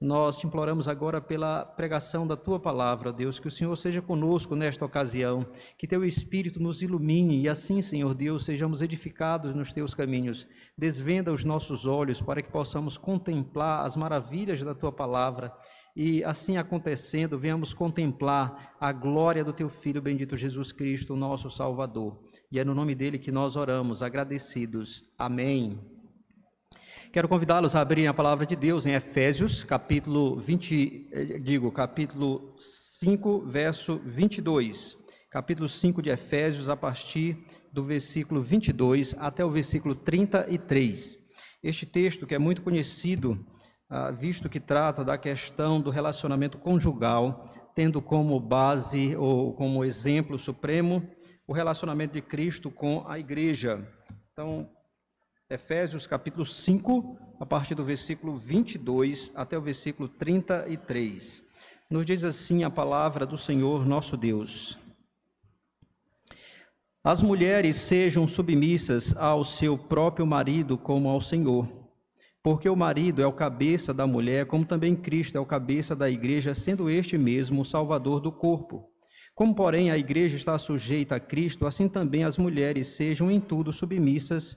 Nós te imploramos agora pela pregação da tua palavra, Deus, que o Senhor seja conosco nesta ocasião, que teu Espírito nos ilumine e assim, Senhor Deus, sejamos edificados nos teus caminhos. Desvenda os nossos olhos para que possamos contemplar as maravilhas da tua palavra e assim acontecendo, venhamos contemplar a glória do teu Filho bendito Jesus Cristo, nosso Salvador. E é no nome dele que nós oramos, agradecidos. Amém. Quero convidá-los a abrirem a palavra de Deus em Efésios, capítulo 20, eh, digo, capítulo 5, verso 22. Capítulo 5 de Efésios, a partir do versículo 22 até o versículo 33. Este texto, que é muito conhecido, ah, visto que trata da questão do relacionamento conjugal, tendo como base ou como exemplo supremo o relacionamento de Cristo com a igreja. Então, Efésios capítulo 5, a partir do versículo 22 até o versículo 33. Nos diz assim a palavra do Senhor nosso Deus. As mulheres sejam submissas ao seu próprio marido como ao Senhor porque o marido é o cabeça da mulher, como também Cristo é o cabeça da igreja, sendo este mesmo o salvador do corpo. Como, porém, a igreja está sujeita a Cristo, assim também as mulheres sejam em tudo submissas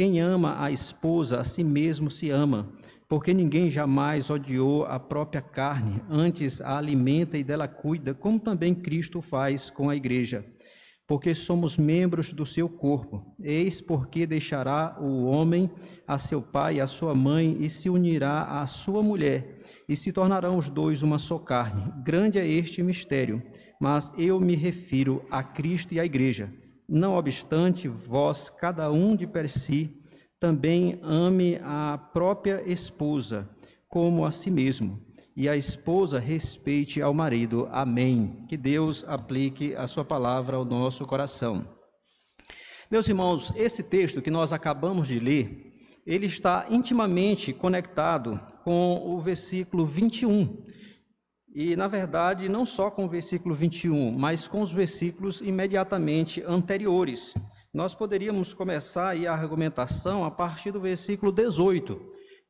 Quem ama a esposa, a si mesmo se ama, porque ninguém jamais odiou a própria carne, antes a alimenta e dela cuida, como também Cristo faz com a igreja porque somos membros do seu corpo. Eis porque deixará o homem a seu pai e a sua mãe e se unirá à sua mulher, e se tornarão os dois uma só carne. Grande é este mistério, mas eu me refiro a Cristo e à igreja. Não obstante, vós, cada um de per si, também ame a própria esposa como a si mesmo e a esposa respeite ao marido. Amém. Que Deus aplique a sua palavra ao nosso coração. Meus irmãos, esse texto que nós acabamos de ler, ele está intimamente conectado com o versículo 21. E, na verdade, não só com o versículo 21, mas com os versículos imediatamente anteriores. Nós poderíamos começar a argumentação a partir do versículo 18,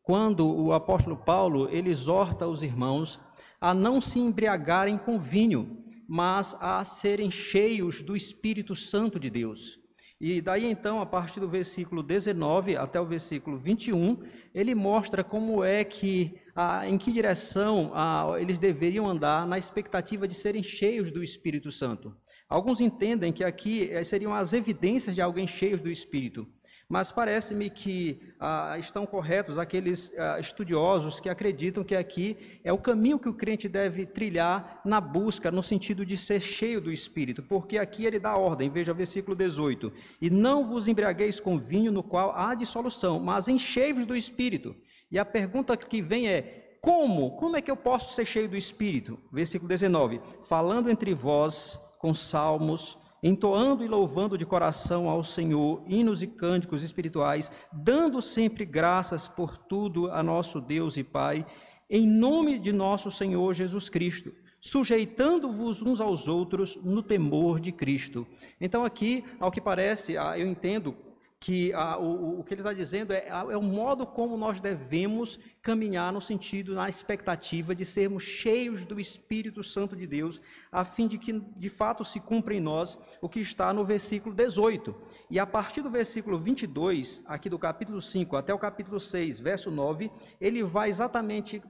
quando o apóstolo Paulo ele exorta os irmãos a não se embriagarem com vinho, mas a serem cheios do Espírito Santo de Deus. E daí então, a partir do versículo 19 até o versículo 21, ele mostra como é que, a, em que direção a, eles deveriam andar na expectativa de serem cheios do Espírito Santo. Alguns entendem que aqui eh, seriam as evidências de alguém cheios do Espírito. Mas parece-me que ah, estão corretos aqueles ah, estudiosos que acreditam que aqui é o caminho que o crente deve trilhar na busca, no sentido de ser cheio do Espírito, porque aqui ele dá ordem, veja o versículo 18: E não vos embriagueis com vinho no qual há dissolução, mas enchei-vos do Espírito. E a pergunta que vem é: como? Como é que eu posso ser cheio do Espírito? Versículo 19: Falando entre vós com salmos, entoando e louvando de coração ao Senhor hinos e cânticos espirituais, dando sempre graças por tudo a nosso Deus e Pai, em nome de nosso Senhor Jesus Cristo, sujeitando-vos uns aos outros no temor de Cristo. Então, aqui, ao que parece, ah, eu entendo que o, o, que ele está dizendo é, é, o modo como nós devemos caminhar no sentido, na expectativa de sermos cheios do Espírito Santo de Deus, a fim de que de fato se cumpra em nós o que está no versículo 18. E a partir do versículo 22, aqui do capítulo 5 até o capítulo 6, verso 9, ele vai exatamente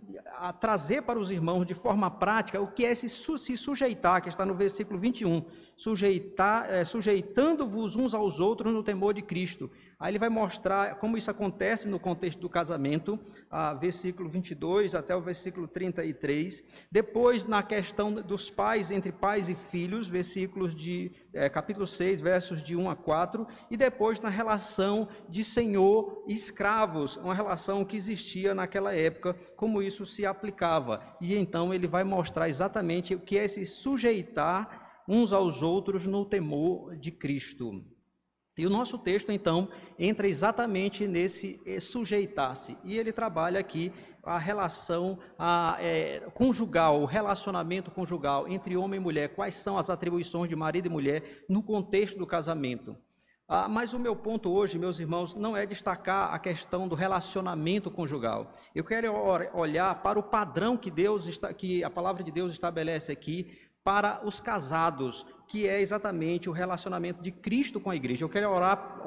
trazer para os irmãos de forma prática o que é se, se sujeitar, que está no versículo 21, sujeitar, é, sujeitando-vos uns aos outros no temor de Cristo. Aí ele vai mostrar como isso acontece no contexto do casamento, a versículo 22 até o versículo 33. Depois, na questão dos pais, entre pais e filhos, versículos de é, capítulo 6, versos de 1 a 4. E depois, na relação de senhor e escravos, uma relação que existia naquela época, como isso se aplicava. E então ele vai mostrar exatamente o que é se sujeitar uns aos outros no temor de Cristo. E o nosso texto, então, entra exatamente nesse eh, sujeitar-se. E ele trabalha aqui a relação a, é, conjugal, o relacionamento conjugal entre homem e mulher. Quais são as atribuições de marido e mulher no contexto do casamento? Ah, mas o meu ponto hoje, meus irmãos, não é destacar a questão do relacionamento conjugal. Eu quero olhar para o padrão que Deus está, que a palavra de Deus estabelece aqui para os casados, que é exatamente o relacionamento de Cristo com a igreja. Eu quero orar,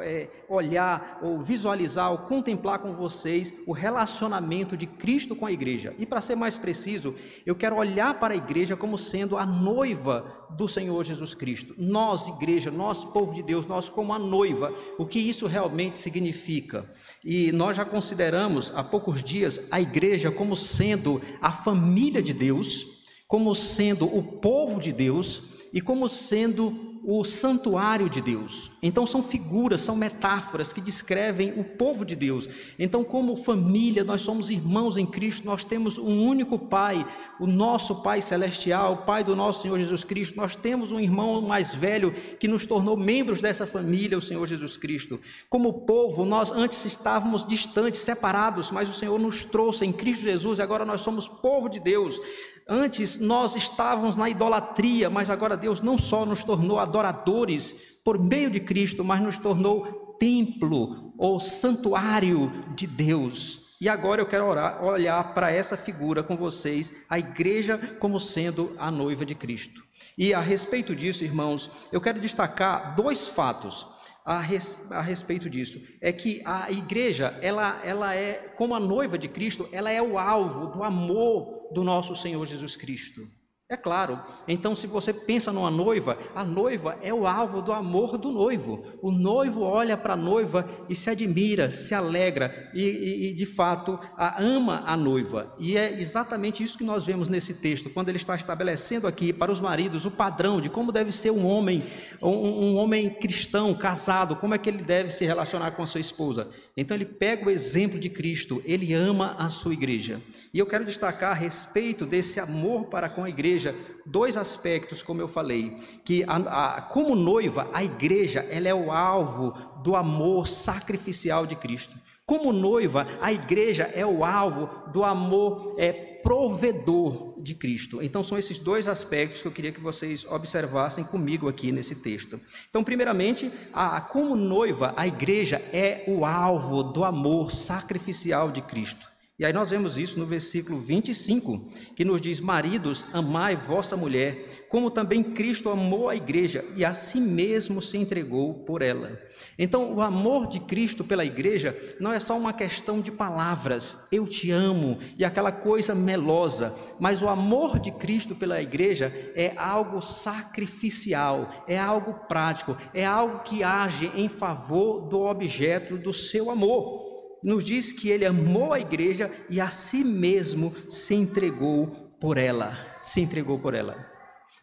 é, olhar, ou visualizar, ou contemplar com vocês o relacionamento de Cristo com a igreja. E para ser mais preciso, eu quero olhar para a igreja como sendo a noiva do Senhor Jesus Cristo. Nós, igreja, nós, povo de Deus, nós como a noiva, o que isso realmente significa. E nós já consideramos há poucos dias a igreja como sendo a família de Deus como sendo o povo de Deus e como sendo o santuário de Deus. Então são figuras, são metáforas que descrevem o povo de Deus. Então, como família, nós somos irmãos em Cristo, nós temos um único Pai, o nosso Pai celestial, o Pai do nosso Senhor Jesus Cristo. Nós temos um irmão mais velho que nos tornou membros dessa família, o Senhor Jesus Cristo. Como povo, nós antes estávamos distantes, separados, mas o Senhor nos trouxe em Cristo Jesus e agora nós somos povo de Deus. Antes nós estávamos na idolatria, mas agora Deus não só nos tornou adoradores por meio de Cristo, mas nos tornou templo ou santuário de Deus. E agora eu quero orar, olhar para essa figura com vocês, a igreja como sendo a noiva de Cristo. E a respeito disso, irmãos, eu quero destacar dois fatos a, res, a respeito disso. É que a igreja, ela, ela é, como a noiva de Cristo, ela é o alvo do amor do nosso Senhor Jesus Cristo. É claro. Então, se você pensa numa noiva, a noiva é o alvo do amor do noivo. O noivo olha para a noiva e se admira, se alegra e, e, e, de fato, a ama a noiva. E é exatamente isso que nós vemos nesse texto, quando ele está estabelecendo aqui para os maridos o padrão de como deve ser um homem, um, um homem cristão, casado, como é que ele deve se relacionar com a sua esposa. Então ele pega o exemplo de Cristo, ele ama a sua igreja. E eu quero destacar a respeito desse amor para com a igreja, dois aspectos, como eu falei, que a, a, como noiva, a igreja, ela é o alvo do amor sacrificial de Cristo. Como noiva, a igreja é o alvo do amor é, provedor de Cristo. Então, são esses dois aspectos que eu queria que vocês observassem comigo aqui nesse texto. Então, primeiramente, a, como noiva, a igreja é o alvo do amor sacrificial de Cristo. E aí nós vemos isso no versículo 25, que nos diz: Maridos, amai vossa mulher, como também Cristo amou a igreja e a si mesmo se entregou por ela. Então, o amor de Cristo pela igreja não é só uma questão de palavras, eu te amo e aquela coisa melosa, mas o amor de Cristo pela igreja é algo sacrificial, é algo prático, é algo que age em favor do objeto do seu amor nos diz que ele amou a igreja e a si mesmo se entregou por ela. Se entregou por ela.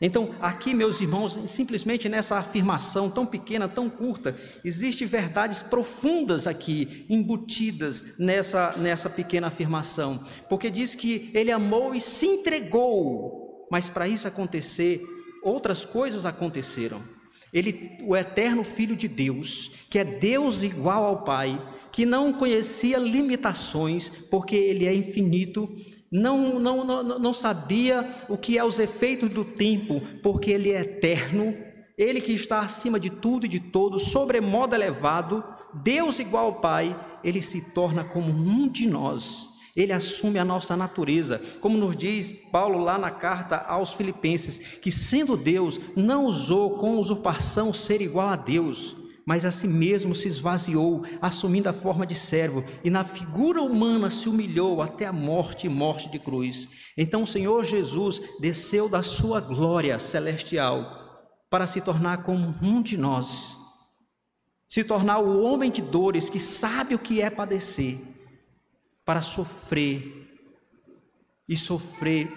Então, aqui, meus irmãos, simplesmente nessa afirmação tão pequena, tão curta, existem verdades profundas aqui, embutidas nessa, nessa pequena afirmação. Porque diz que ele amou e se entregou, mas para isso acontecer, outras coisas aconteceram. Ele, o eterno Filho de Deus, que é Deus igual ao Pai, que não conhecia limitações, porque ele é infinito, não, não, não, não sabia o que é os efeitos do tempo, porque ele é eterno, ele que está acima de tudo e de todos, sobremodo elevado, Deus igual ao Pai, ele se torna como um de nós. Ele assume a nossa natureza, como nos diz Paulo lá na carta aos Filipenses, que sendo Deus, não usou com usurpação ser igual a Deus, mas a si mesmo se esvaziou, assumindo a forma de servo, e na figura humana se humilhou até a morte e morte de cruz. Então o Senhor Jesus desceu da sua glória celestial para se tornar como um de nós. se tornar o homem de dores que sabe o que é padecer, para sofrer e sofrer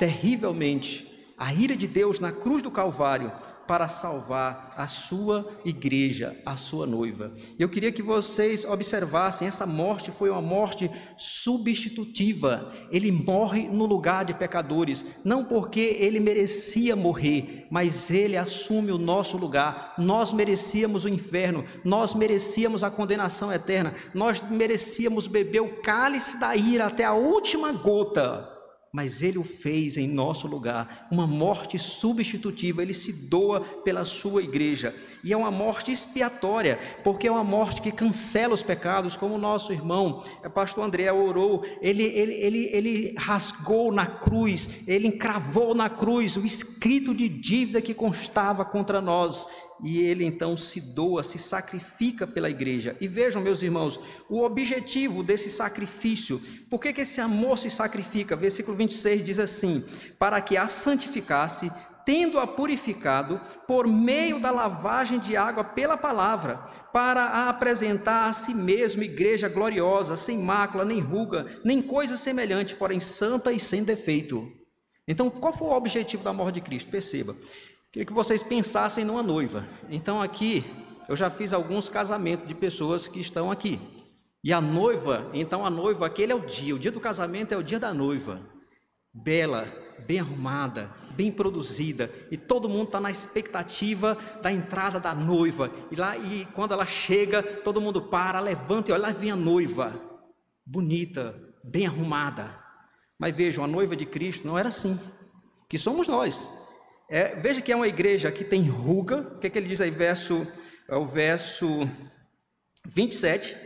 terrivelmente a ira de Deus na cruz do Calvário para salvar a sua igreja, a sua noiva. Eu queria que vocês observassem: essa morte foi uma morte substitutiva. Ele morre no lugar de pecadores, não porque ele merecia morrer, mas ele assume o nosso lugar. Nós merecíamos o inferno, nós merecíamos a condenação eterna, nós merecíamos beber o cálice da ira até a última gota mas ele o fez em nosso lugar, uma morte substitutiva, ele se doa pela sua igreja, e é uma morte expiatória, porque é uma morte que cancela os pecados, como o nosso irmão, o é, pastor André orou, ele, ele, ele, ele rasgou na cruz, ele encravou na cruz o escrito de dívida que constava contra nós, e ele então se doa, se sacrifica pela igreja. E vejam, meus irmãos, o objetivo desse sacrifício, por que, que esse amor se sacrifica? Versículo 26 diz assim: para que a santificasse, tendo-a purificado por meio da lavagem de água pela palavra, para a apresentar a si mesmo igreja gloriosa, sem mácula, nem ruga, nem coisa semelhante, porém santa e sem defeito. Então, qual foi o objetivo da morte de Cristo? Perceba, Queria que vocês pensassem numa noiva. Então aqui eu já fiz alguns casamentos de pessoas que estão aqui. E a noiva, então a noiva, aquele é o dia, o dia do casamento é o dia da noiva. Bela, bem arrumada, bem produzida, e todo mundo está na expectativa da entrada da noiva. E lá, e quando ela chega, todo mundo para, levanta e olha, lá vem a noiva, bonita, bem arrumada. Mas vejam, a noiva de Cristo não era assim, que somos nós. É, veja que é uma igreja que tem ruga, o que, é que ele diz aí, verso, é o verso 27.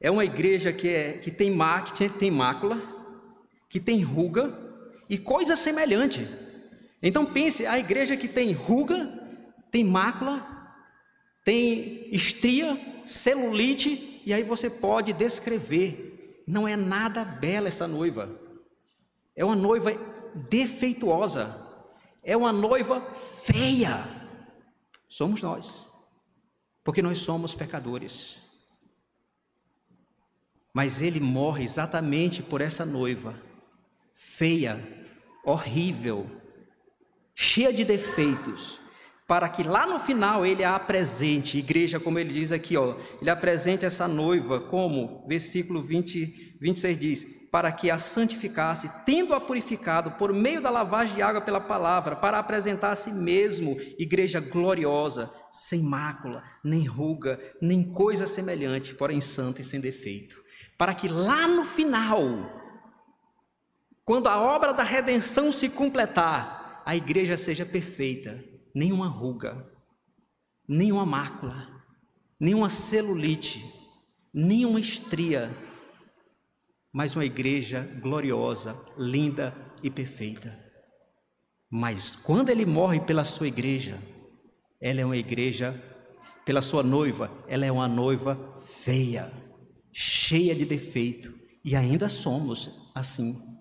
É uma igreja que, é, que, tem, má, que tem mácula, que tem ruga e coisa semelhante. Então pense, a igreja que tem ruga, tem mácula, tem estria, celulite, e aí você pode descrever. Não é nada bela essa noiva. É uma noiva defeituosa é uma noiva feia. Somos nós, porque nós somos pecadores. Mas ele morre exatamente por essa noiva, feia, horrível, cheia de defeitos, para que lá no final ele a apresente, igreja, como ele diz aqui, ó, ele apresente essa noiva, como versículo 20, 26 diz: para que a santificasse, tendo-a purificado por meio da lavagem de água pela palavra, para apresentar a si mesmo igreja gloriosa, sem mácula, nem ruga, nem coisa semelhante, porém santa e sem defeito, para que lá no final, quando a obra da redenção se completar, a igreja seja perfeita nenhuma ruga, nenhuma mácula, nenhuma celulite, nenhuma estria, mas uma igreja gloriosa, linda e perfeita. Mas quando ele morre pela sua igreja, ela é uma igreja, pela sua noiva, ela é uma noiva feia, cheia de defeito, e ainda somos assim.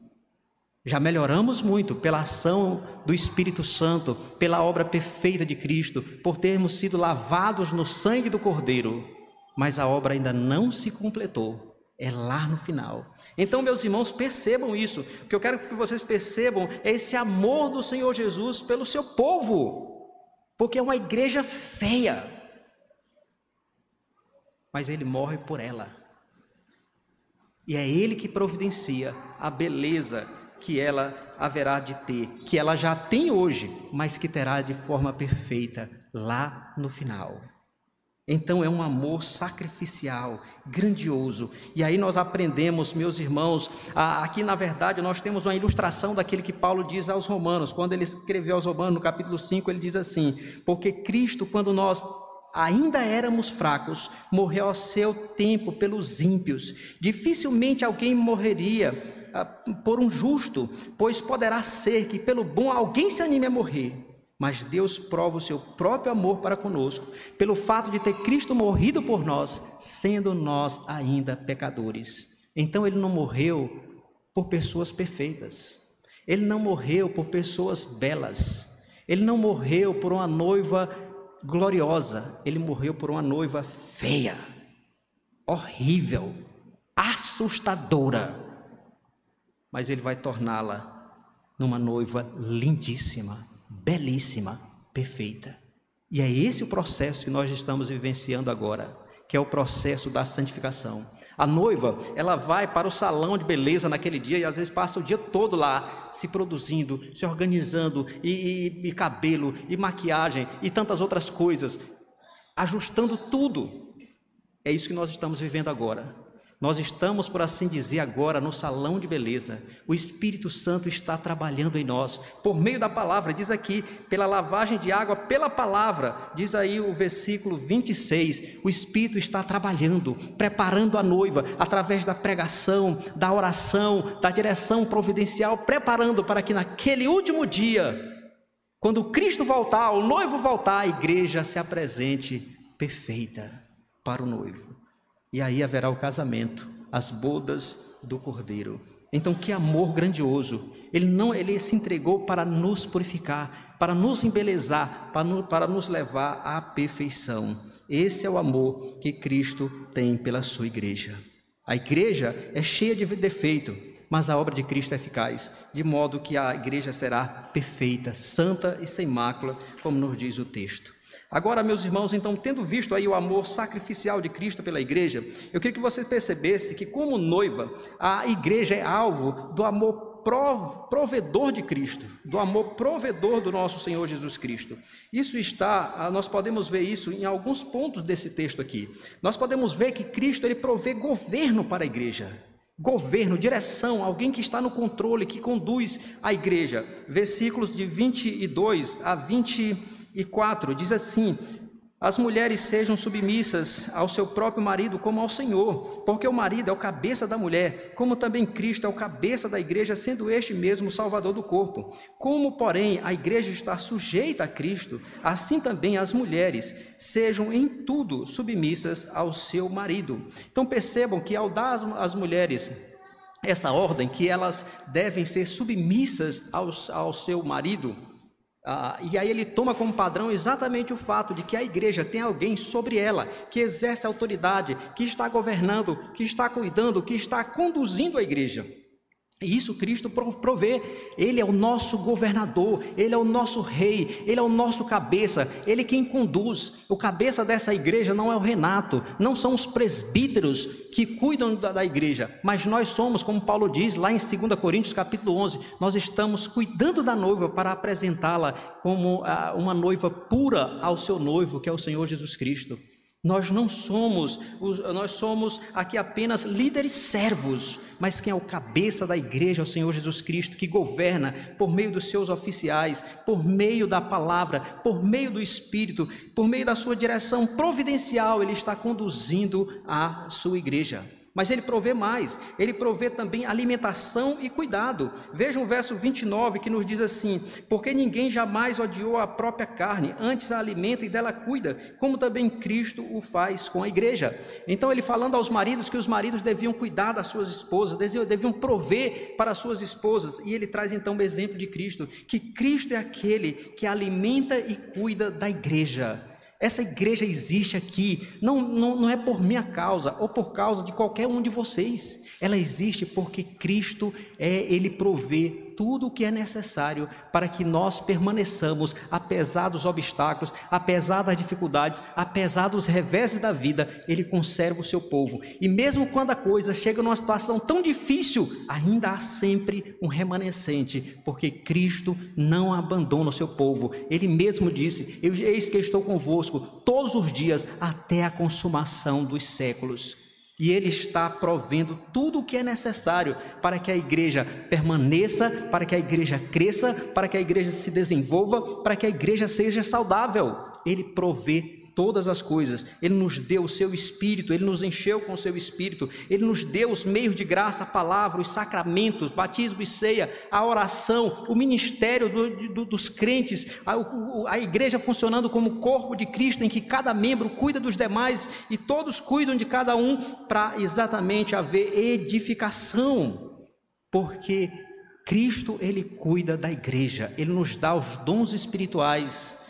Já melhoramos muito pela ação do Espírito Santo, pela obra perfeita de Cristo, por termos sido lavados no sangue do Cordeiro, mas a obra ainda não se completou. É lá no final. Então, meus irmãos, percebam isso. O que eu quero que vocês percebam é esse amor do Senhor Jesus pelo seu povo, porque é uma igreja feia, mas ele morre por ela. E é ele que providencia a beleza que ela haverá de ter, que ela já tem hoje, mas que terá de forma perfeita lá no final. Então é um amor sacrificial, grandioso. E aí nós aprendemos, meus irmãos, aqui na verdade nós temos uma ilustração daquele que Paulo diz aos Romanos. Quando ele escreveu aos Romanos, no capítulo 5, ele diz assim: Porque Cristo, quando nós ainda éramos fracos, morreu ao seu tempo pelos ímpios. Dificilmente alguém morreria por um justo, pois poderá ser que pelo bom alguém se anime a morrer. Mas Deus prova o seu próprio amor para conosco, pelo fato de ter Cristo morrido por nós, sendo nós ainda pecadores. Então ele não morreu por pessoas perfeitas. Ele não morreu por pessoas belas. Ele não morreu por uma noiva gloriosa, ele morreu por uma noiva feia, horrível, assustadora. Mas ele vai torná-la numa noiva lindíssima, belíssima, perfeita. E é esse o processo que nós estamos vivenciando agora, que é o processo da santificação. A noiva, ela vai para o salão de beleza naquele dia e às vezes passa o dia todo lá, se produzindo, se organizando, e, e, e cabelo, e maquiagem, e tantas outras coisas, ajustando tudo. É isso que nós estamos vivendo agora. Nós estamos, por assim dizer, agora no salão de beleza. O Espírito Santo está trabalhando em nós, por meio da palavra, diz aqui, pela lavagem de água, pela palavra, diz aí o versículo 26. O Espírito está trabalhando, preparando a noiva, através da pregação, da oração, da direção providencial, preparando para que naquele último dia, quando Cristo voltar, o noivo voltar, a igreja se apresente perfeita para o noivo e aí haverá o casamento, as bodas do Cordeiro. Então, que amor grandioso! Ele não, ele se entregou para nos purificar, para nos embelezar, para, no, para nos levar à perfeição. Esse é o amor que Cristo tem pela sua igreja. A igreja é cheia de defeito, mas a obra de Cristo é eficaz, de modo que a igreja será perfeita, santa e sem mácula, como nos diz o texto. Agora, meus irmãos, então, tendo visto aí o amor sacrificial de Cristo pela igreja, eu queria que você percebesse que, como noiva, a igreja é alvo do amor provedor de Cristo, do amor provedor do nosso Senhor Jesus Cristo. Isso está, ah, nós podemos ver isso em alguns pontos desse texto aqui. Nós podemos ver que Cristo ele provê governo para a igreja. Governo, direção, alguém que está no controle, que conduz a igreja. Versículos de 22 a 20 e 4 diz assim: As mulheres sejam submissas ao seu próprio marido como ao Senhor, porque o marido é o cabeça da mulher, como também Cristo é o cabeça da igreja, sendo este mesmo salvador do corpo. Como, porém, a igreja está sujeita a Cristo, assim também as mulheres sejam em tudo submissas ao seu marido. Então percebam que ao dar às mulheres essa ordem, que elas devem ser submissas ao, ao seu marido, ah, e aí ele toma como padrão exatamente o fato de que a igreja tem alguém sobre ela, que exerce autoridade, que está governando, que está cuidando, que está conduzindo a igreja. E isso Cristo provê. Ele é o nosso governador, ele é o nosso rei, ele é o nosso cabeça, ele quem conduz. O cabeça dessa igreja não é o Renato, não são os presbíteros que cuidam da, da igreja, mas nós somos, como Paulo diz lá em 2 Coríntios capítulo 11, nós estamos cuidando da noiva para apresentá-la como ah, uma noiva pura ao seu noivo, que é o Senhor Jesus Cristo. Nós não somos, nós somos aqui apenas líderes servos, mas quem é o cabeça da igreja é o Senhor Jesus Cristo, que governa por meio dos seus oficiais, por meio da palavra, por meio do Espírito, por meio da sua direção providencial, ele está conduzindo a sua igreja. Mas ele provê mais, ele provê também alimentação e cuidado. Veja o verso 29 que nos diz assim: Porque ninguém jamais odiou a própria carne, antes a alimenta e dela cuida, como também Cristo o faz com a igreja. Então, ele falando aos maridos que os maridos deviam cuidar das suas esposas, deviam prover para as suas esposas, e ele traz então o exemplo de Cristo, que Cristo é aquele que alimenta e cuida da igreja. Essa igreja existe aqui, não, não, não é por minha causa ou por causa de qualquer um de vocês. Ela existe porque Cristo é, Ele provê tudo o que é necessário para que nós permaneçamos, apesar dos obstáculos, apesar das dificuldades, apesar dos reveses da vida, Ele conserva o seu povo. E mesmo quando a coisa chega numa situação tão difícil, ainda há sempre um remanescente, porque Cristo não abandona o seu povo. Ele mesmo disse: Eis que estou convosco todos os dias até a consumação dos séculos. E Ele está provendo tudo o que é necessário para que a igreja permaneça, para que a igreja cresça, para que a igreja se desenvolva, para que a igreja seja saudável. Ele provê todas as coisas. Ele nos deu o seu espírito, ele nos encheu com o seu espírito, ele nos deu os meios de graça, a palavra, os sacramentos, batismo e ceia, a oração, o ministério do, do, dos crentes, a, a igreja funcionando como corpo de Cristo, em que cada membro cuida dos demais e todos cuidam de cada um, para exatamente haver edificação, porque Cristo ele cuida da igreja, ele nos dá os dons espirituais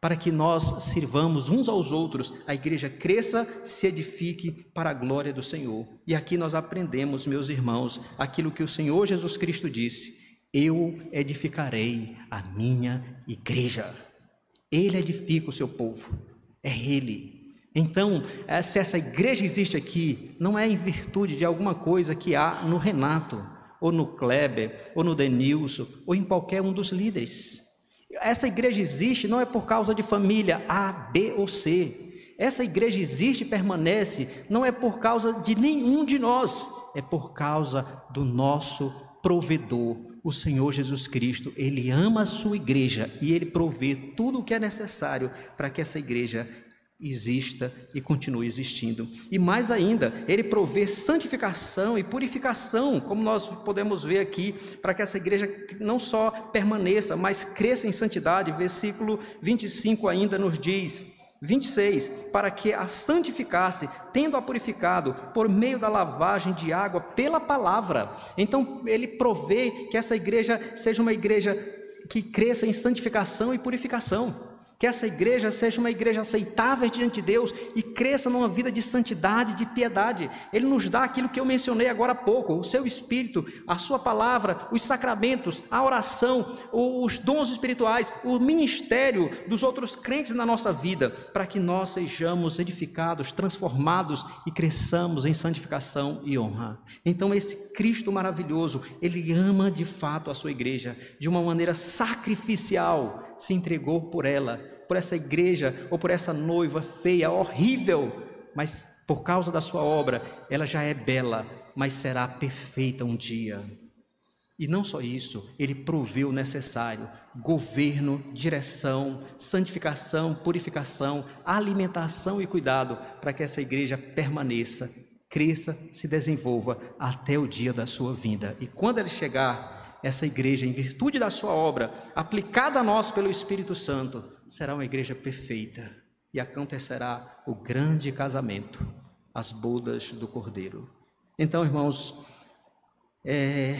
para que nós sirvamos uns aos outros, a igreja cresça, se edifique para a glória do Senhor. E aqui nós aprendemos, meus irmãos, aquilo que o Senhor Jesus Cristo disse: Eu edificarei a minha igreja. Ele edifica o seu povo, é Ele. Então, eh, se essa igreja existe aqui, não é em virtude de alguma coisa que há no Renato, ou no Kleber, ou no Denilson, ou em qualquer um dos líderes. Essa igreja existe não é por causa de família A, B ou C. Essa igreja existe e permanece não é por causa de nenhum de nós, é por causa do nosso provedor, o Senhor Jesus Cristo. Ele ama a sua igreja e ele provê tudo o que é necessário para que essa igreja exista e continue existindo. E mais ainda, ele provê santificação e purificação, como nós podemos ver aqui, para que essa igreja não só permaneça, mas cresça em santidade. Versículo 25 ainda nos diz: 26, para que a santificasse, tendo-a purificado por meio da lavagem de água pela palavra. Então, ele provê que essa igreja seja uma igreja que cresça em santificação e purificação que essa igreja seja uma igreja aceitável diante de Deus e cresça numa vida de santidade, de piedade. Ele nos dá aquilo que eu mencionei agora há pouco: o seu espírito, a sua palavra, os sacramentos, a oração, os dons espirituais, o ministério dos outros crentes na nossa vida, para que nós sejamos edificados, transformados e cresçamos em santificação e honra. Então, esse Cristo maravilhoso, ele ama de fato a sua igreja de uma maneira sacrificial se entregou por ela, por essa igreja ou por essa noiva feia, horrível, mas por causa da sua obra, ela já é bela, mas será perfeita um dia. E não só isso, ele proveu o necessário: governo, direção, santificação, purificação, alimentação e cuidado para que essa igreja permaneça, cresça, se desenvolva até o dia da sua vinda. E quando ele chegar, essa igreja, em virtude da sua obra, aplicada a nós pelo Espírito Santo, será uma igreja perfeita e acontecerá o grande casamento, as bodas do Cordeiro. Então, irmãos, é,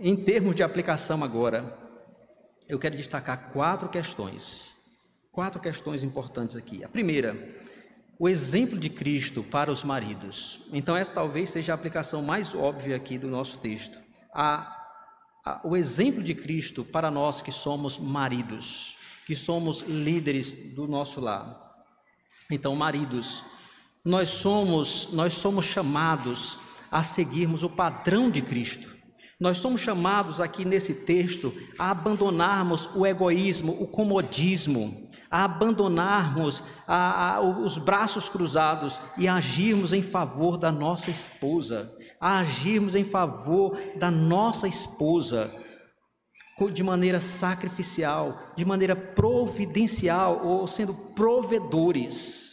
em termos de aplicação agora, eu quero destacar quatro questões, quatro questões importantes aqui. A primeira, o exemplo de Cristo para os maridos. Então, essa talvez seja a aplicação mais óbvia aqui do nosso texto. A o exemplo de Cristo para nós que somos maridos, que somos líderes do nosso lar. Então, maridos, nós somos, nós somos chamados a seguirmos o padrão de Cristo. Nós somos chamados aqui nesse texto a abandonarmos o egoísmo, o comodismo, a abandonarmos a, a, os braços cruzados e agirmos em favor da nossa esposa a agirmos em favor da nossa esposa de maneira sacrificial, de maneira providencial ou sendo provedores.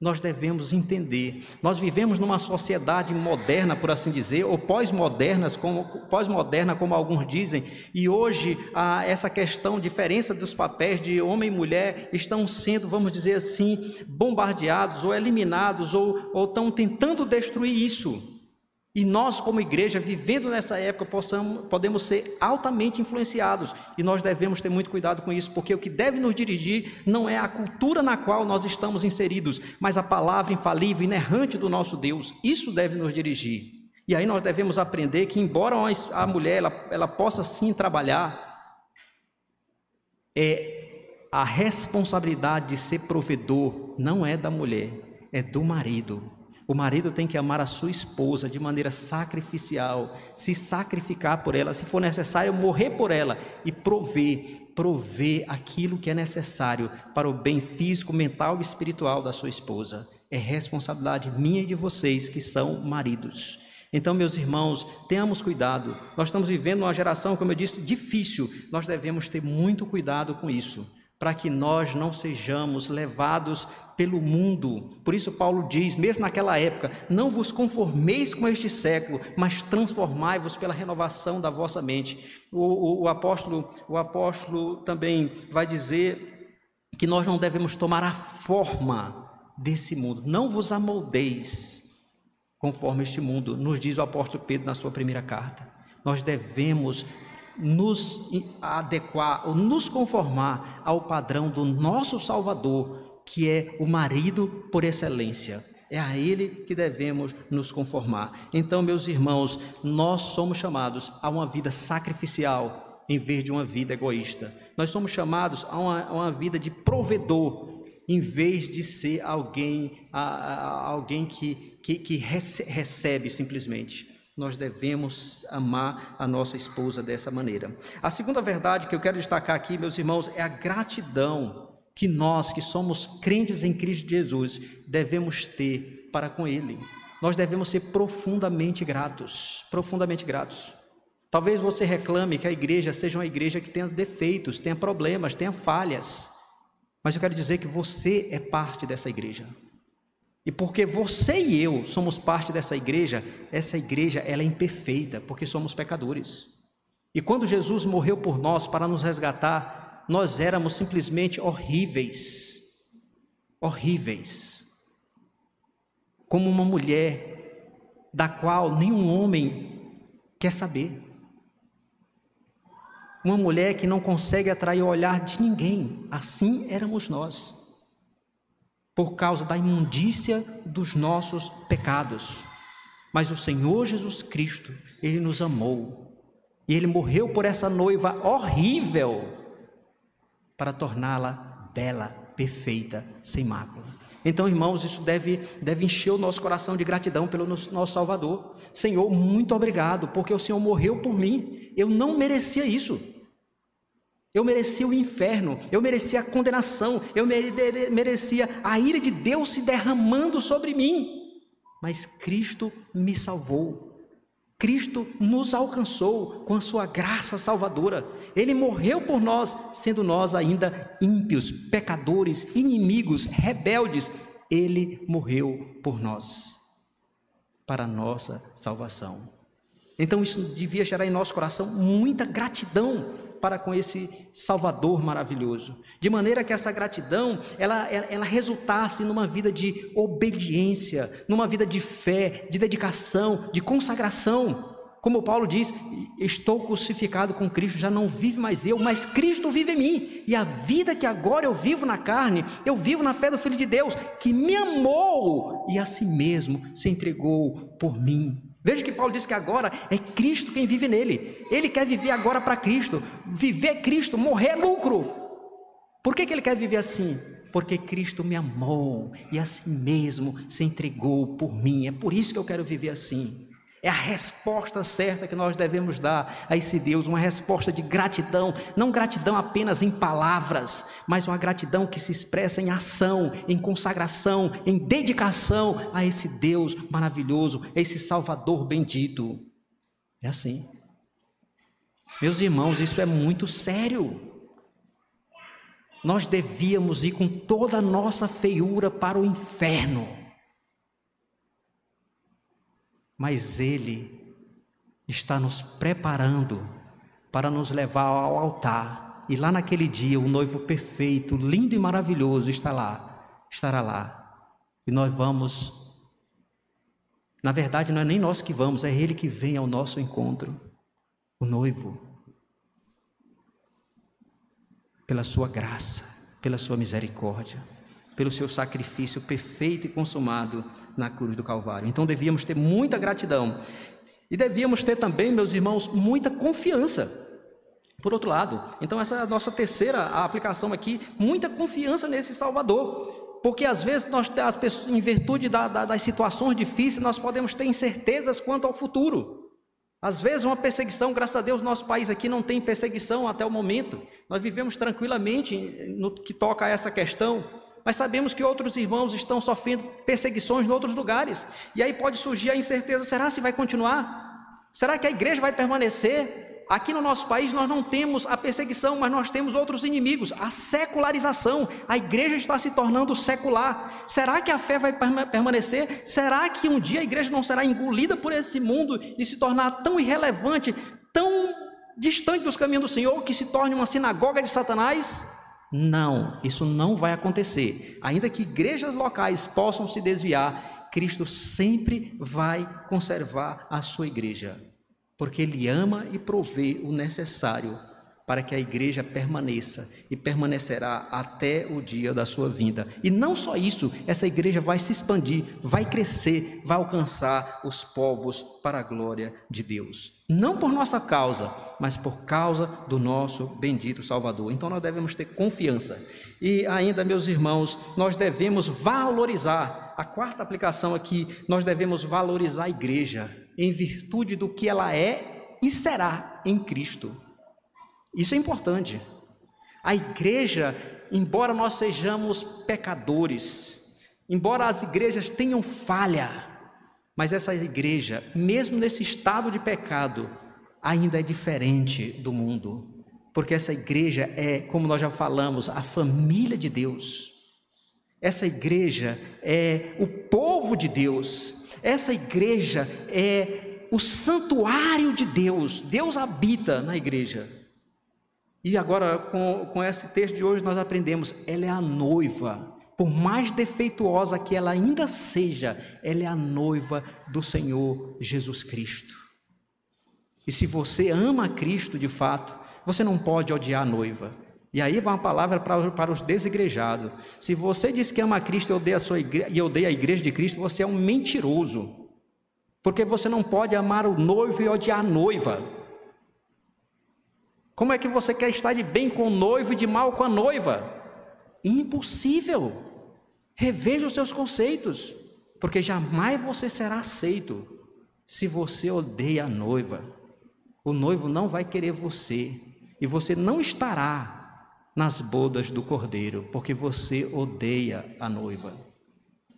Nós devemos entender. Nós vivemos numa sociedade moderna, por assim dizer, ou pós-modernas, como pós-moderna, como alguns dizem, e hoje essa questão, diferença dos papéis de homem e mulher estão sendo, vamos dizer assim, bombardeados ou eliminados ou, ou estão tentando destruir isso. E nós, como igreja, vivendo nessa época, possamos, podemos ser altamente influenciados. E nós devemos ter muito cuidado com isso, porque o que deve nos dirigir não é a cultura na qual nós estamos inseridos, mas a palavra infalível, inerrante do nosso Deus. Isso deve nos dirigir. E aí nós devemos aprender que, embora a mulher ela, ela possa sim trabalhar, é a responsabilidade de ser provedor não é da mulher, é do marido. O marido tem que amar a sua esposa de maneira sacrificial, se sacrificar por ela, se for necessário, morrer por ela e prover, prover aquilo que é necessário para o bem físico, mental e espiritual da sua esposa. É responsabilidade minha e de vocês que são maridos. Então, meus irmãos, tenhamos cuidado. Nós estamos vivendo uma geração, como eu disse, difícil. Nós devemos ter muito cuidado com isso para que nós não sejamos levados pelo mundo. Por isso, Paulo diz, mesmo naquela época: Não vos conformeis com este século, mas transformai-vos pela renovação da vossa mente. O, o, o, apóstolo, o apóstolo também vai dizer que nós não devemos tomar a forma desse mundo. Não vos amoldeis conforme este mundo, nos diz o apóstolo Pedro na sua primeira carta. Nós devemos nos adequar ou nos conformar ao padrão do nosso Salvador, que é o marido por excelência. É a Ele que devemos nos conformar. Então, meus irmãos, nós somos chamados a uma vida sacrificial em vez de uma vida egoísta. Nós somos chamados a uma, a uma vida de provedor em vez de ser alguém, a, a, alguém que, que, que recebe simplesmente nós devemos amar a nossa esposa dessa maneira. A segunda verdade que eu quero destacar aqui, meus irmãos, é a gratidão que nós, que somos crentes em Cristo Jesus, devemos ter para com Ele. Nós devemos ser profundamente gratos, profundamente gratos. Talvez você reclame que a igreja seja uma igreja que tenha defeitos, tenha problemas, tenha falhas, mas eu quero dizer que você é parte dessa igreja. E porque você e eu somos parte dessa igreja, essa igreja ela é imperfeita, porque somos pecadores. E quando Jesus morreu por nós para nos resgatar, nós éramos simplesmente horríveis. Horríveis. Como uma mulher da qual nenhum homem quer saber. Uma mulher que não consegue atrair o olhar de ninguém. Assim éramos nós por causa da imundícia dos nossos pecados. Mas o Senhor Jesus Cristo, Ele nos amou e Ele morreu por essa noiva horrível para torná-la bela, perfeita, sem mácula. Então, irmãos, isso deve, deve encher o nosso coração de gratidão pelo nosso, Salvador. Senhor, muito obrigado, porque o Senhor morreu por mim. Eu não merecia isso. Eu merecia o inferno, eu merecia a condenação, eu merecia a ira de Deus se derramando sobre mim. Mas Cristo me salvou. Cristo nos alcançou com a sua graça salvadora. Ele morreu por nós, sendo nós ainda ímpios, pecadores, inimigos, rebeldes. Ele morreu por nós, para a nossa salvação. Então isso devia gerar em nosso coração muita gratidão para com esse Salvador maravilhoso, de maneira que essa gratidão ela, ela, resultasse numa vida de obediência, numa vida de fé, de dedicação, de consagração. Como Paulo diz, estou crucificado com Cristo, já não vive mais eu, mas Cristo vive em mim. E a vida que agora eu vivo na carne, eu vivo na fé do Filho de Deus, que me amou e a si mesmo se entregou por mim. Veja que Paulo diz que agora é Cristo quem vive nele. Ele quer viver agora para Cristo. Viver Cristo, morrer é lucro. Por que, que ele quer viver assim? Porque Cristo me amou e assim mesmo se entregou por mim. É por isso que eu quero viver assim. É a resposta certa que nós devemos dar a esse Deus, uma resposta de gratidão, não gratidão apenas em palavras, mas uma gratidão que se expressa em ação, em consagração, em dedicação a esse Deus maravilhoso, a esse Salvador bendito. É assim. Meus irmãos, isso é muito sério. Nós devíamos ir com toda a nossa feiura para o inferno mas Ele está nos preparando para nos levar ao altar. E lá naquele dia, o noivo perfeito, lindo e maravilhoso, está lá, estará lá. E nós vamos. Na verdade, não é nem nós que vamos, é Ele que vem ao nosso encontro, o noivo. Pela Sua graça, pela Sua misericórdia pelo seu sacrifício perfeito e consumado na cruz do Calvário. Então devíamos ter muita gratidão e devíamos ter também, meus irmãos, muita confiança. Por outro lado, então essa é a nossa terceira aplicação aqui, muita confiança nesse Salvador. Porque às vezes nós, as pessoas, em virtude da, da, das situações difíceis, nós podemos ter incertezas quanto ao futuro. Às vezes, uma perseguição, graças a Deus, nosso país aqui não tem perseguição até o momento. Nós vivemos tranquilamente no que toca a essa questão mas sabemos que outros irmãos estão sofrendo perseguições em outros lugares. E aí pode surgir a incerteza: será se vai continuar? Será que a igreja vai permanecer? Aqui no nosso país nós não temos a perseguição, mas nós temos outros inimigos, a secularização. A igreja está se tornando secular. Será que a fé vai permanecer? Será que um dia a igreja não será engolida por esse mundo e se tornar tão irrelevante, tão distante dos caminhos do Senhor, que se torne uma sinagoga de Satanás? Não, isso não vai acontecer. Ainda que igrejas locais possam se desviar, Cristo sempre vai conservar a sua igreja. porque Ele ama e provê o necessário para que a igreja permaneça e permanecerá até o dia da sua vinda. E não só isso, essa igreja vai se expandir, vai crescer, vai alcançar os povos para a glória de Deus. Não por nossa causa, mas por causa do nosso bendito Salvador. Então nós devemos ter confiança. E ainda, meus irmãos, nós devemos valorizar. A quarta aplicação aqui, nós devemos valorizar a igreja em virtude do que ela é e será em Cristo. Isso é importante. A igreja, embora nós sejamos pecadores, embora as igrejas tenham falha, mas essa igreja, mesmo nesse estado de pecado, ainda é diferente do mundo, porque essa igreja é, como nós já falamos, a família de Deus. Essa igreja é o povo de Deus. Essa igreja é o santuário de Deus. Deus habita na igreja. E agora, com, com esse texto de hoje, nós aprendemos: ela é a noiva. Por mais defeituosa que ela ainda seja, ela é a noiva do Senhor Jesus Cristo. E se você ama Cristo de fato, você não pode odiar a noiva. E aí vai uma palavra para, para os desigrejados. Se você diz que ama Cristo e odeia a, sua igreja, e odeia a igreja de Cristo, você é um mentiroso. Porque você não pode amar o noivo e odiar a noiva. Como é que você quer estar de bem com o noivo e de mal com a noiva? Impossível. Reveja os seus conceitos, porque jamais você será aceito se você odeia a noiva. O noivo não vai querer você e você não estará nas bodas do cordeiro, porque você odeia a noiva.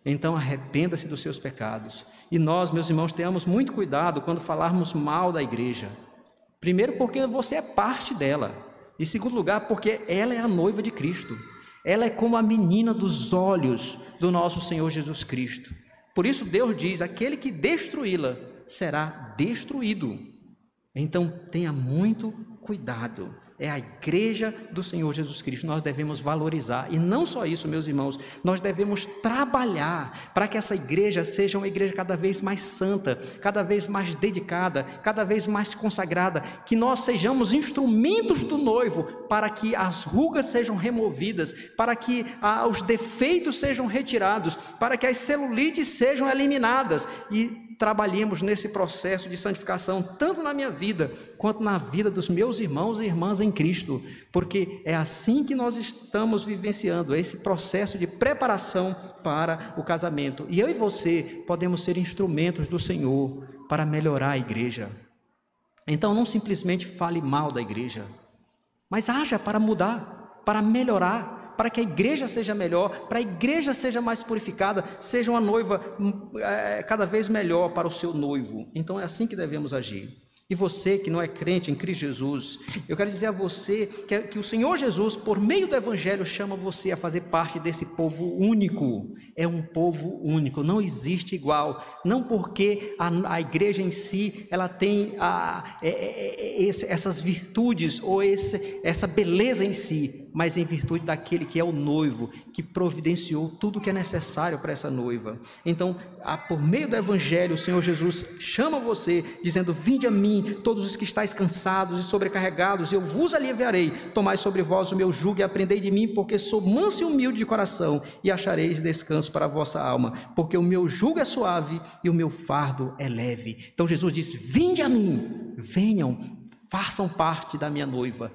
Então arrependa-se dos seus pecados. E nós, meus irmãos, tenhamos muito cuidado quando falarmos mal da igreja. Primeiro, porque você é parte dela. Em segundo lugar, porque ela é a noiva de Cristo. Ela é como a menina dos olhos do nosso Senhor Jesus Cristo. Por isso, Deus diz: aquele que destruí-la será destruído. Então, tenha muito cuidado. É a igreja do Senhor Jesus Cristo. Nós devemos valorizar. E não só isso, meus irmãos, nós devemos trabalhar para que essa igreja seja uma igreja cada vez mais santa, cada vez mais dedicada, cada vez mais consagrada, que nós sejamos instrumentos do noivo para que as rugas sejam removidas, para que ah, os defeitos sejam retirados, para que as celulites sejam eliminadas e trabalhemos nesse processo de santificação, tanto na minha vida, quanto na vida dos meus irmãos e irmãs em Cristo, porque é assim que nós estamos vivenciando esse processo de preparação para o casamento. E eu e você podemos ser instrumentos do Senhor para melhorar a igreja. Então não simplesmente fale mal da igreja, mas haja para mudar, para melhorar para que a igreja seja melhor, para a igreja seja mais purificada, seja uma noiva é, cada vez melhor para o seu noivo. Então é assim que devemos agir. E você que não é crente em Cristo Jesus, eu quero dizer a você que, que, o Senhor Jesus, por meio do Evangelho, chama você a fazer parte desse povo único. É um povo único, não existe igual. Não porque a, a igreja em si ela tem a, é, é, é essas virtudes ou esse, essa beleza em si, mas em virtude daquele que é o noivo, que providenciou tudo o que é necessário para essa noiva. Então, por meio do Evangelho, o Senhor Jesus chama você, dizendo: Vinde a mim todos os que estáis cansados e sobrecarregados, eu vos aliviarei. Tomai sobre vós o meu jugo e aprendei de mim, porque sou manso e humilde de coração, e achareis descanso para a vossa alma, porque o meu jugo é suave e o meu fardo é leve. Então Jesus disse: Vinde a mim, venham, façam parte da minha noiva,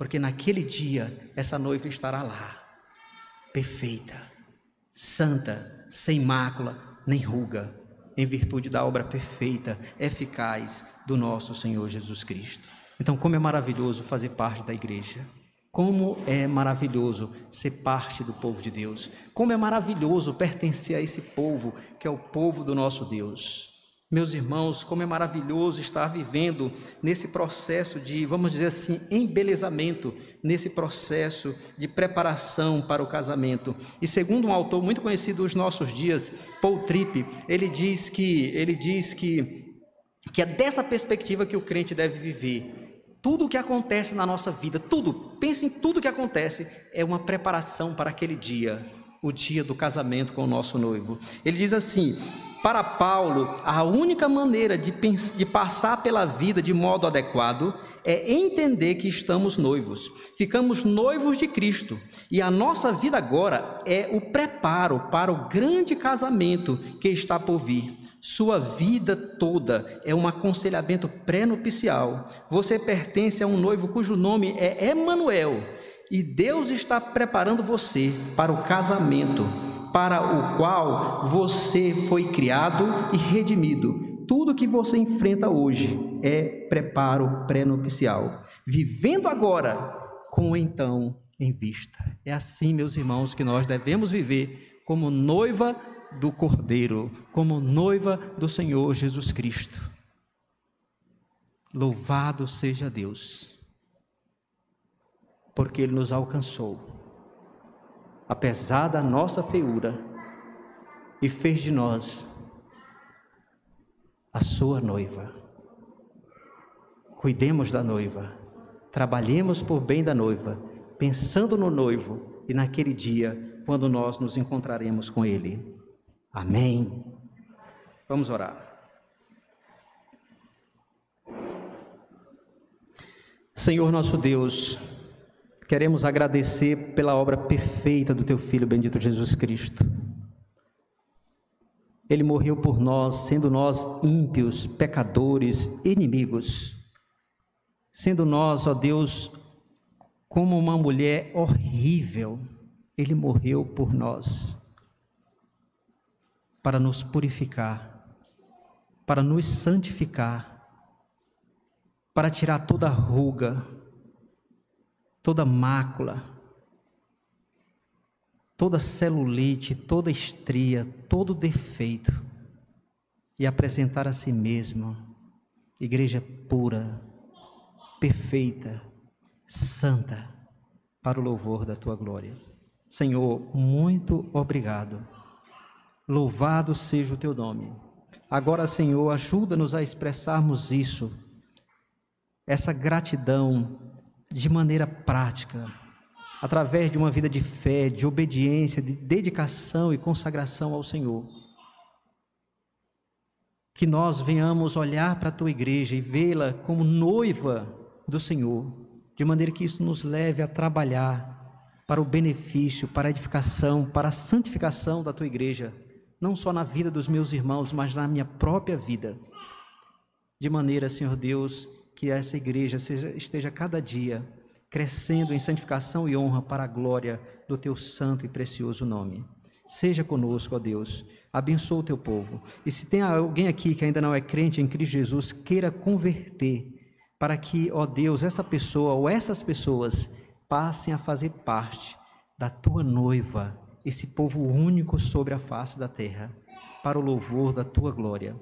porque naquele dia essa noiva estará lá, perfeita, santa, sem mácula nem ruga em virtude da obra perfeita, eficaz do nosso Senhor Jesus Cristo. Então, como é maravilhoso fazer parte da igreja. Como é maravilhoso ser parte do povo de Deus. Como é maravilhoso pertencer a esse povo, que é o povo do nosso Deus. Meus irmãos, como é maravilhoso estar vivendo nesse processo de, vamos dizer assim, embelezamento, nesse processo de preparação para o casamento. E segundo um autor muito conhecido dos nossos dias, Paul Tripp, ele diz que ele diz que que é dessa perspectiva que o crente deve viver. Tudo o que acontece na nossa vida, tudo, pense em tudo o que acontece, é uma preparação para aquele dia, o dia do casamento com o nosso noivo. Ele diz assim: Para Paulo, a única maneira de, de, passar pela vida de modo adequado é entender que estamos noivos. Ficamos noivos de Cristo e a nossa vida agora é o preparo para o grande casamento que está por vir. Sua vida toda é um aconselhamento pré-nupcial. Você pertence a um noivo cujo nome é Emanuel e Deus está preparando você para o casamento para o qual você foi criado e redimido. Tudo que você enfrenta hoje é preparo pré-nupcial, vivendo agora com então em vista. É assim, meus irmãos, que nós devemos viver como noiva do Cordeiro, como noiva do Senhor Jesus Cristo. Louvado seja Deus, porque Ele nos alcançou apesar da nossa feiura, e fez de nós a sua noiva. Cuidemos da noiva, trabalhemos por bem da noiva, pensando no noivo e naquele dia quando nós nos encontraremos com ele. Amém. Vamos orar. Senhor nosso Deus, Queremos agradecer pela obra perfeita do teu filho bendito Jesus Cristo. Ele morreu por nós, sendo nós ímpios, pecadores, inimigos. Sendo nós, ó Deus, como uma mulher horrível, ele morreu por nós para nos purificar, para nos santificar, para tirar toda ruga, toda mácula, toda celulite, toda estria, todo defeito e apresentar a si mesmo igreja pura, perfeita, santa, para o louvor da tua glória. Senhor, muito obrigado. Louvado seja o teu nome. Agora, Senhor, ajuda-nos a expressarmos isso, essa gratidão de maneira prática, através de uma vida de fé, de obediência, de dedicação e consagração ao Senhor. Que nós venhamos olhar para a tua igreja e vê-la como noiva do Senhor, de maneira que isso nos leve a trabalhar para o benefício, para a edificação, para a santificação da tua igreja, não só na vida dos meus irmãos, mas na minha própria vida. De maneira, Senhor Deus, que essa igreja seja, esteja cada dia crescendo em santificação e honra para a glória do teu santo e precioso nome. Seja conosco, ó Deus. Abençoa o teu povo. E se tem alguém aqui que ainda não é crente em Cristo Jesus, queira converter, para que, ó Deus, essa pessoa ou essas pessoas passem a fazer parte da tua noiva, esse povo único sobre a face da terra, para o louvor da tua glória.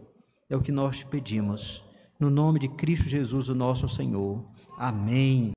É o que nós te pedimos no nome de Cristo Jesus, o nosso Senhor. Amém.